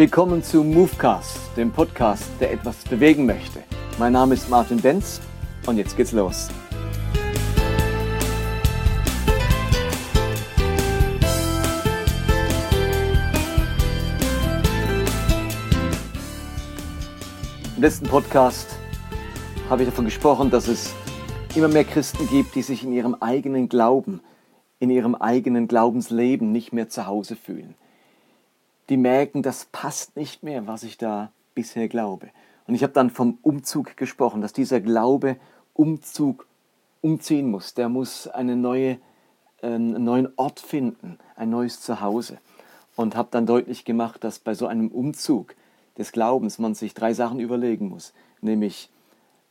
Willkommen zu Movecast, dem Podcast, der etwas bewegen möchte. Mein Name ist Martin Benz und jetzt geht's los. Im letzten Podcast habe ich davon gesprochen, dass es immer mehr Christen gibt, die sich in ihrem eigenen Glauben, in ihrem eigenen Glaubensleben nicht mehr zu Hause fühlen. Die merken, das passt nicht mehr, was ich da bisher glaube. Und ich habe dann vom Umzug gesprochen, dass dieser Glaube Umzug umziehen muss. Der muss eine neue, äh, einen neuen Ort finden, ein neues Zuhause. Und habe dann deutlich gemacht, dass bei so einem Umzug des Glaubens man sich drei Sachen überlegen muss. Nämlich,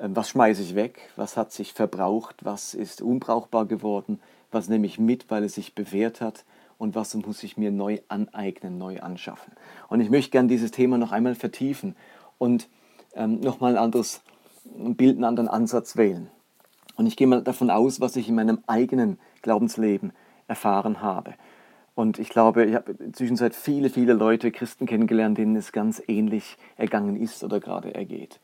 ähm, was schmeiße ich weg, was hat sich verbraucht, was ist unbrauchbar geworden, was nehme ich mit, weil es sich bewährt hat und was muss ich mir neu aneignen, neu anschaffen. Und ich möchte gerne dieses Thema noch einmal vertiefen und ähm, nochmal ein anderes Bild, einen anderen Ansatz wählen. Und ich gehe mal davon aus, was ich in meinem eigenen Glaubensleben erfahren habe. Und ich glaube, ich habe zwischenzeit viele, viele Leute, Christen kennengelernt, denen es ganz ähnlich ergangen ist oder gerade ergeht.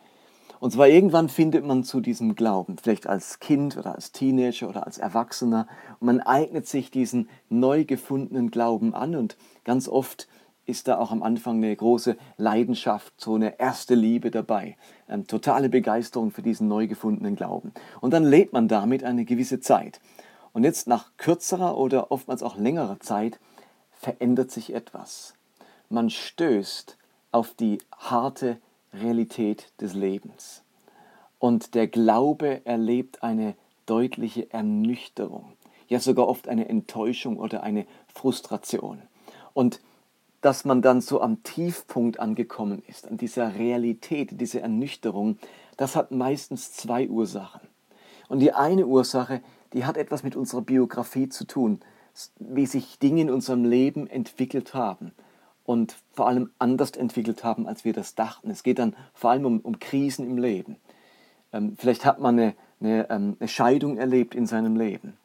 Und zwar irgendwann findet man zu diesem Glauben, vielleicht als Kind oder als Teenager oder als Erwachsener, und man eignet sich diesen neu gefundenen Glauben an und ganz oft ist da auch am Anfang eine große Leidenschaft, so eine erste Liebe dabei, eine totale Begeisterung für diesen neu gefundenen Glauben. Und dann lebt man damit eine gewisse Zeit. Und jetzt nach kürzerer oder oftmals auch längerer Zeit verändert sich etwas. Man stößt auf die harte Realität des Lebens. Und der Glaube erlebt eine deutliche Ernüchterung, ja sogar oft eine Enttäuschung oder eine Frustration. Und dass man dann so am Tiefpunkt angekommen ist, an dieser Realität, dieser Ernüchterung, das hat meistens zwei Ursachen. Und die eine Ursache, die hat etwas mit unserer Biografie zu tun, wie sich Dinge in unserem Leben entwickelt haben und vor allem anders entwickelt haben, als wir das dachten. Es geht dann vor allem um, um Krisen im Leben. Ähm, vielleicht hat man eine, eine, ähm, eine, Scheidung erlebt in seinem Leben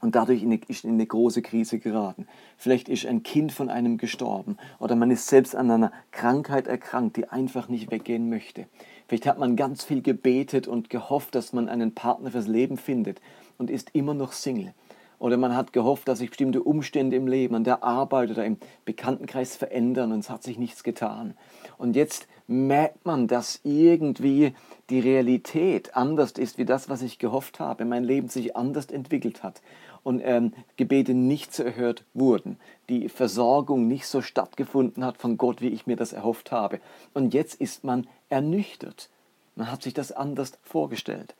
und dadurch in eine, ist in eine große Krise geraten. Vielleicht ist ein Kind von einem gestorben oder man ist selbst an einer Krankheit erkrankt, die einfach nicht weggehen möchte. Vielleicht hat man ganz viel gebetet und gehofft, dass man einen Partner fürs Leben findet und ist immer noch Single. Oder man hat gehofft, dass sich bestimmte Umstände im Leben, an der Arbeit oder im Bekanntenkreis verändern und es hat sich nichts getan. Und jetzt merkt man, dass irgendwie die Realität anders ist wie das, was ich gehofft habe. Mein Leben sich anders entwickelt hat und ähm, Gebete nicht so erhört wurden. Die Versorgung nicht so stattgefunden hat von Gott, wie ich mir das erhofft habe. Und jetzt ist man ernüchtert. Man hat sich das anders vorgestellt.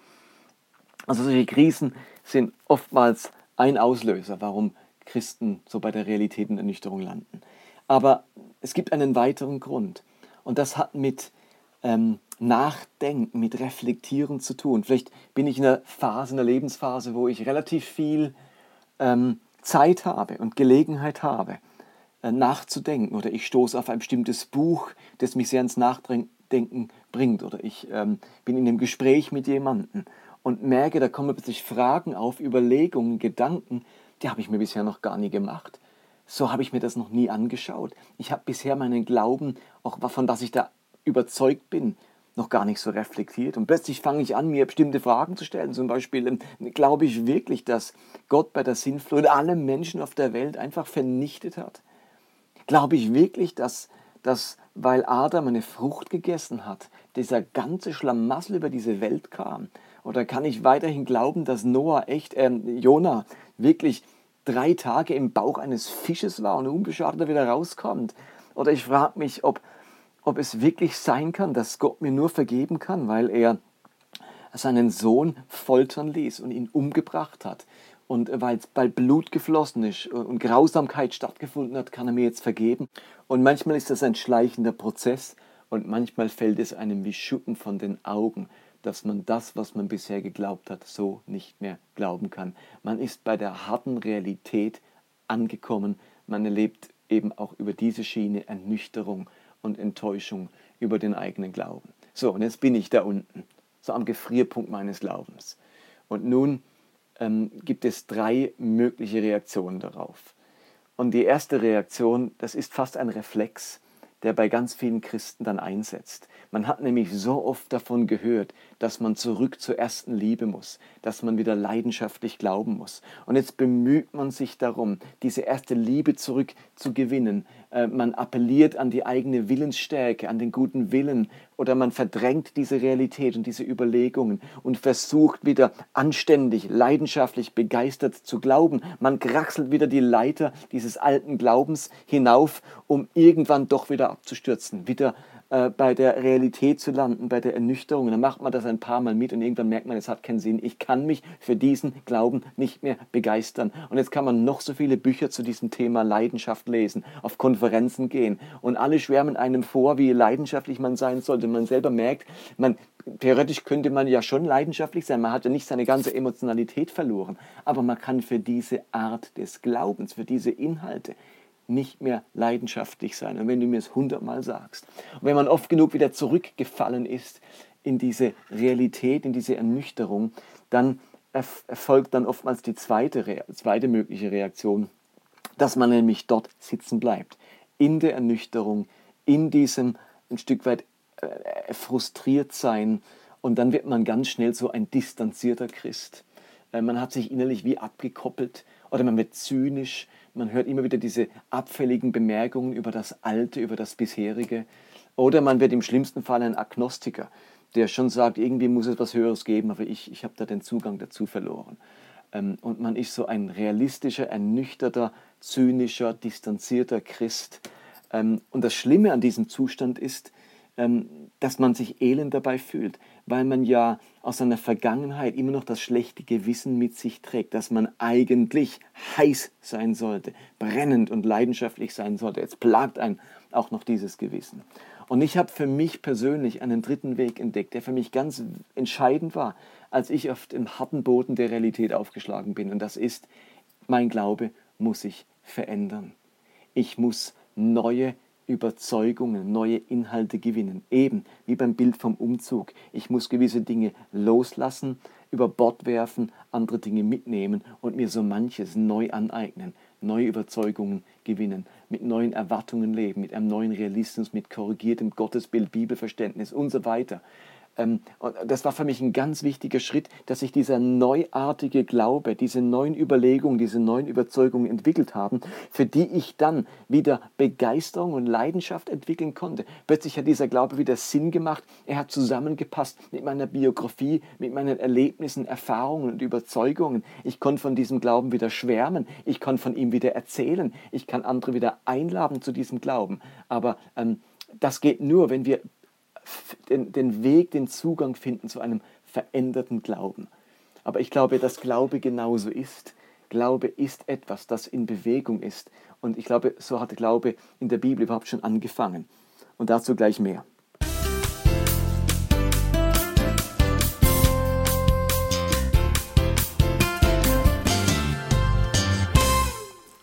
Also solche Krisen sind oftmals ein Auslöser, warum Christen so bei der Realitätenernüchterung landen. Aber es gibt einen weiteren Grund. Und das hat mit ähm, Nachdenken, mit Reflektieren zu tun. Vielleicht bin ich in einer Phase, in einer Lebensphase, wo ich relativ viel ähm, Zeit habe und Gelegenheit habe, äh, nachzudenken. Oder ich stoße auf ein bestimmtes Buch, das mich sehr ins Nachdenken bringt. Oder ich ähm, bin in einem Gespräch mit jemandem und merke, da kommen plötzlich Fragen auf, Überlegungen, Gedanken, die habe ich mir bisher noch gar nie gemacht. So habe ich mir das noch nie angeschaut. Ich habe bisher meinen Glauben, auch von das ich da überzeugt bin, noch gar nicht so reflektiert. Und plötzlich fange ich an, mir bestimmte Fragen zu stellen. Zum Beispiel, ähm, glaube ich wirklich, dass Gott bei der Sinnflut alle Menschen auf der Welt einfach vernichtet hat? Glaube ich wirklich, dass, dass weil Adam eine Frucht gegessen hat, dieser ganze Schlamassel über diese Welt kam? Oder kann ich weiterhin glauben, dass Noah echt, äh, Jona wirklich drei Tage im Bauch eines Fisches war und unbeschadet wieder rauskommt? Oder ich frage mich, ob, ob es wirklich sein kann, dass Gott mir nur vergeben kann, weil er seinen Sohn foltern ließ und ihn umgebracht hat. Und weil, weil Blut geflossen ist und Grausamkeit stattgefunden hat, kann er mir jetzt vergeben. Und manchmal ist das ein schleichender Prozess und manchmal fällt es einem wie Schuppen von den Augen dass man das, was man bisher geglaubt hat, so nicht mehr glauben kann. Man ist bei der harten Realität angekommen. Man erlebt eben auch über diese Schiene Ernüchterung und Enttäuschung über den eigenen Glauben. So, und jetzt bin ich da unten, so am Gefrierpunkt meines Glaubens. Und nun ähm, gibt es drei mögliche Reaktionen darauf. Und die erste Reaktion, das ist fast ein Reflex, der bei ganz vielen Christen dann einsetzt. Man hat nämlich so oft davon gehört, dass man zurück zur ersten Liebe muss, dass man wieder leidenschaftlich glauben muss. Und jetzt bemüht man sich darum, diese erste Liebe zurückzugewinnen. Äh, man appelliert an die eigene Willensstärke, an den guten Willen oder man verdrängt diese Realität und diese Überlegungen und versucht wieder anständig, leidenschaftlich, begeistert zu glauben. Man kraxelt wieder die Leiter dieses alten Glaubens hinauf, um irgendwann doch wieder abzustürzen, wieder äh, bei der Realität zu landen, bei der Ernüchterung. Und dann macht man das ein paar Mal mit und irgendwann merkt man, es hat keinen Sinn. Ich kann mich für diesen Glauben nicht mehr begeistern. Und jetzt kann man noch so viele Bücher zu diesem Thema Leidenschaft lesen, auf Konferenzen gehen und alle schwärmen einem vor, wie leidenschaftlich man sein sollte. Man selber merkt, man, theoretisch könnte man ja schon leidenschaftlich sein. Man hat ja nicht seine ganze Emotionalität verloren. Aber man kann für diese Art des Glaubens, für diese Inhalte nicht mehr leidenschaftlich sein. Und wenn du mir es hundertmal sagst, und wenn man oft genug wieder zurückgefallen ist in diese Realität, in diese Ernüchterung, dann erfolgt dann oftmals die zweite, zweite mögliche Reaktion, dass man nämlich dort sitzen bleibt, in der Ernüchterung, in diesem ein Stück weit äh, frustriert sein und dann wird man ganz schnell so ein distanzierter Christ. Äh, man hat sich innerlich wie abgekoppelt oder man wird zynisch, man hört immer wieder diese abfälligen Bemerkungen über das Alte, über das Bisherige. Oder man wird im schlimmsten Fall ein Agnostiker, der schon sagt, irgendwie muss es was Höheres geben, aber ich, ich habe da den Zugang dazu verloren. Ähm, und man ist so ein realistischer, ernüchterter, zynischer, distanzierter Christ. Ähm, und das Schlimme an diesem Zustand ist, ähm, dass man sich elend dabei fühlt, weil man ja aus seiner Vergangenheit immer noch das schlechte Gewissen mit sich trägt, dass man eigentlich heiß sein sollte, brennend und leidenschaftlich sein sollte. Jetzt plagt ein auch noch dieses Gewissen. Und ich habe für mich persönlich einen dritten Weg entdeckt, der für mich ganz entscheidend war, als ich auf dem harten Boden der Realität aufgeschlagen bin. Und das ist, mein Glaube muss sich verändern. Ich muss neue Überzeugungen, neue Inhalte gewinnen. Eben wie beim Bild vom Umzug. Ich muss gewisse Dinge loslassen, über Bord werfen, andere Dinge mitnehmen und mir so manches neu aneignen, neue Überzeugungen gewinnen, mit neuen Erwartungen leben, mit einem neuen Realismus, mit korrigiertem Gottesbild, Bibelverständnis und so weiter. Ähm, und das war für mich ein ganz wichtiger Schritt, dass sich dieser neuartige Glaube, diese neuen Überlegungen, diese neuen Überzeugungen entwickelt haben, für die ich dann wieder Begeisterung und Leidenschaft entwickeln konnte. Plötzlich hat dieser Glaube wieder Sinn gemacht. Er hat zusammengepasst mit meiner Biografie, mit meinen Erlebnissen, Erfahrungen und Überzeugungen. Ich konnte von diesem Glauben wieder schwärmen. Ich konnte von ihm wieder erzählen. Ich kann andere wieder einladen zu diesem Glauben. Aber ähm, das geht nur, wenn wir den, den Weg, den Zugang finden zu einem veränderten Glauben. Aber ich glaube, dass Glaube genauso ist. Glaube ist etwas, das in Bewegung ist. Und ich glaube, so hat Glaube in der Bibel überhaupt schon angefangen. Und dazu gleich mehr.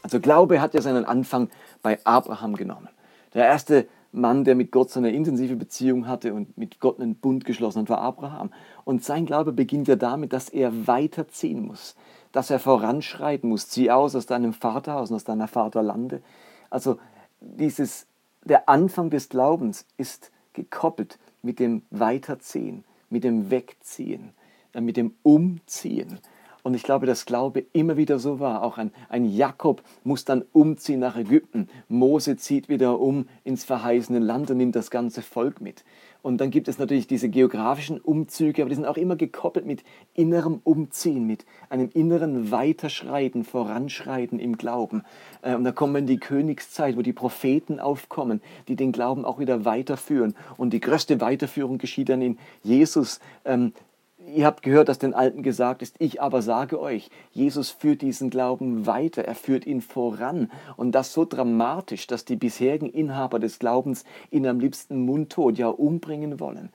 Also Glaube hat ja seinen Anfang bei Abraham genommen. Der erste Mann, der mit Gott so eine intensive Beziehung hatte und mit Gott einen Bund geschlossen hat, war Abraham. Und sein Glaube beginnt ja damit, dass er weiterziehen muss, dass er voranschreiten muss. Zieh aus aus deinem Vaterhaus und aus deiner Vaterlande. Also dieses, der Anfang des Glaubens ist gekoppelt mit dem Weiterziehen, mit dem Wegziehen, äh, mit dem Umziehen. Und ich glaube, dass Glaube immer wieder so war. Auch ein, ein Jakob muss dann umziehen nach Ägypten. Mose zieht wieder um ins verheißene Land und nimmt das ganze Volk mit. Und dann gibt es natürlich diese geografischen Umzüge, aber die sind auch immer gekoppelt mit innerem Umziehen, mit einem inneren Weiterschreiten, Voranschreiten im Glauben. Äh, und da kommen wir in die Königszeit, wo die Propheten aufkommen, die den Glauben auch wieder weiterführen. Und die größte Weiterführung geschieht dann in Jesus, ähm, Ihr habt gehört, dass den Alten gesagt ist, ich aber sage euch, Jesus führt diesen Glauben weiter, er führt ihn voran. Und das so dramatisch, dass die bisherigen Inhaber des Glaubens ihn am liebsten mundtot, ja umbringen wollen.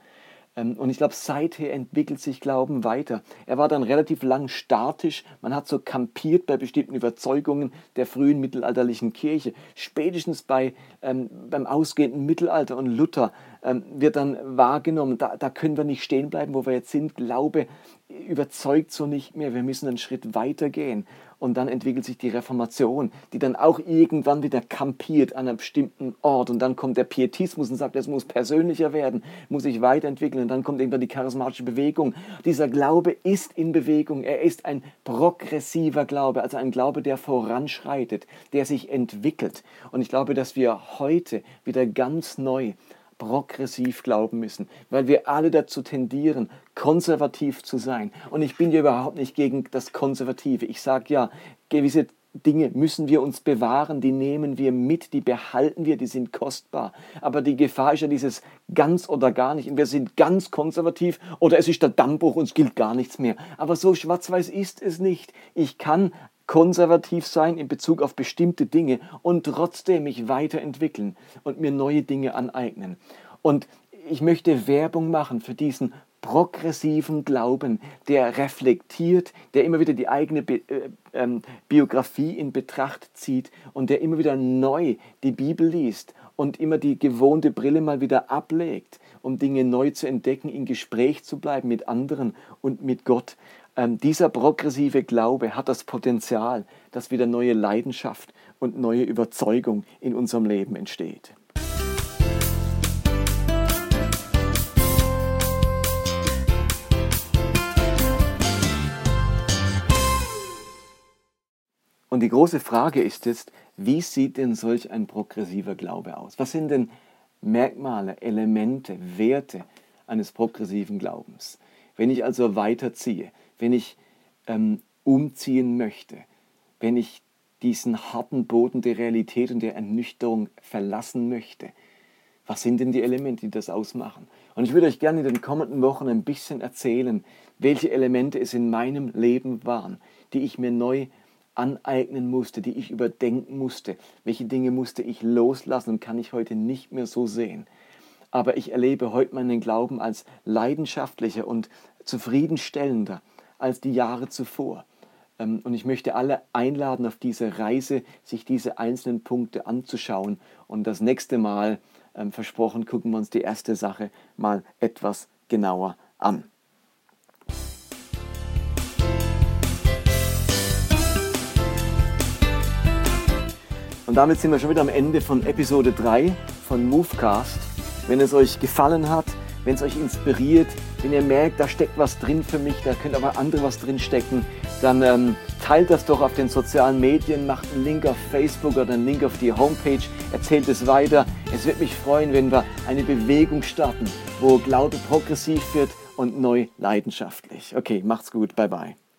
Ähm, und ich glaube, seither entwickelt sich Glauben weiter. Er war dann relativ lang statisch. Man hat so kampiert bei bestimmten Überzeugungen der frühen mittelalterlichen Kirche. Spätestens bei, ähm, beim ausgehenden Mittelalter und Luther ähm, wird dann wahrgenommen. Da, da können wir nicht stehen bleiben, wo wir jetzt sind. Glaube überzeugt so nicht mehr. Wir müssen einen Schritt weiter gehen. Und dann entwickelt sich die Reformation, die dann auch irgendwann wieder kampiert an einem bestimmten Ort. Und dann kommt der Pietismus und sagt, es muss persönlicher werden, muss sich weiterentwickeln. Und dann kommt irgendwann die charismatische Bewegung. Dieser Glaube ist in Bewegung. Er ist ein progressiver Glaube, also ein Glaube, der voranschreitet, der sich entwickelt. Und ich glaube, dass wir heute wieder ganz neu progressiv glauben müssen, weil wir alle dazu tendieren, konservativ zu sein. Und ich bin ja überhaupt nicht gegen das Konservative. Ich sage ja, gewisse Dinge müssen wir uns bewahren, die nehmen wir mit, die behalten wir, die sind kostbar. Aber die Gefahr ist ja dieses ganz oder gar nicht. Und wir sind ganz konservativ oder es ist der Dammbruch und es gilt gar nichts mehr. Aber so schwarz-weiß ist es nicht. Ich kann konservativ sein in Bezug auf bestimmte Dinge und trotzdem mich weiterentwickeln und mir neue Dinge aneignen. Und ich möchte Werbung machen für diesen progressiven Glauben, der reflektiert, der immer wieder die eigene Bi äh, ähm, Biografie in Betracht zieht und der immer wieder neu die Bibel liest und immer die gewohnte Brille mal wieder ablegt, um Dinge neu zu entdecken, in Gespräch zu bleiben mit anderen und mit Gott. Ähm, dieser progressive Glaube hat das Potenzial, dass wieder neue Leidenschaft und neue Überzeugung in unserem Leben entsteht. Und die große Frage ist jetzt, wie sieht denn solch ein progressiver Glaube aus? Was sind denn Merkmale, Elemente, Werte eines progressiven Glaubens? Wenn ich also weiterziehe, wenn ich ähm, umziehen möchte, wenn ich diesen harten Boden der Realität und der Ernüchterung verlassen möchte. Was sind denn die Elemente, die das ausmachen? Und ich würde euch gerne in den kommenden Wochen ein bisschen erzählen, welche Elemente es in meinem Leben waren, die ich mir neu aneignen musste, die ich überdenken musste. Welche Dinge musste ich loslassen und kann ich heute nicht mehr so sehen. Aber ich erlebe heute meinen Glauben als leidenschaftlicher und zufriedenstellender als die Jahre zuvor. Ähm, und ich möchte alle einladen, auf diese Reise sich diese einzelnen Punkte anzuschauen. Und das nächste Mal, ähm, versprochen, gucken wir uns die erste Sache mal etwas genauer an. Und damit sind wir schon wieder am Ende von Episode 3 von Movecast. Wenn es euch gefallen hat, wenn es euch inspiriert, wenn ihr merkt, da steckt was drin für mich, da könnte aber andere was drin stecken, dann ähm, teilt das doch auf den sozialen Medien, macht einen Link auf Facebook oder einen Link auf die Homepage, erzählt es weiter. Es wird mich freuen, wenn wir eine Bewegung starten, wo Glaube progressiv wird und neu leidenschaftlich. Okay, macht's gut, bye bye.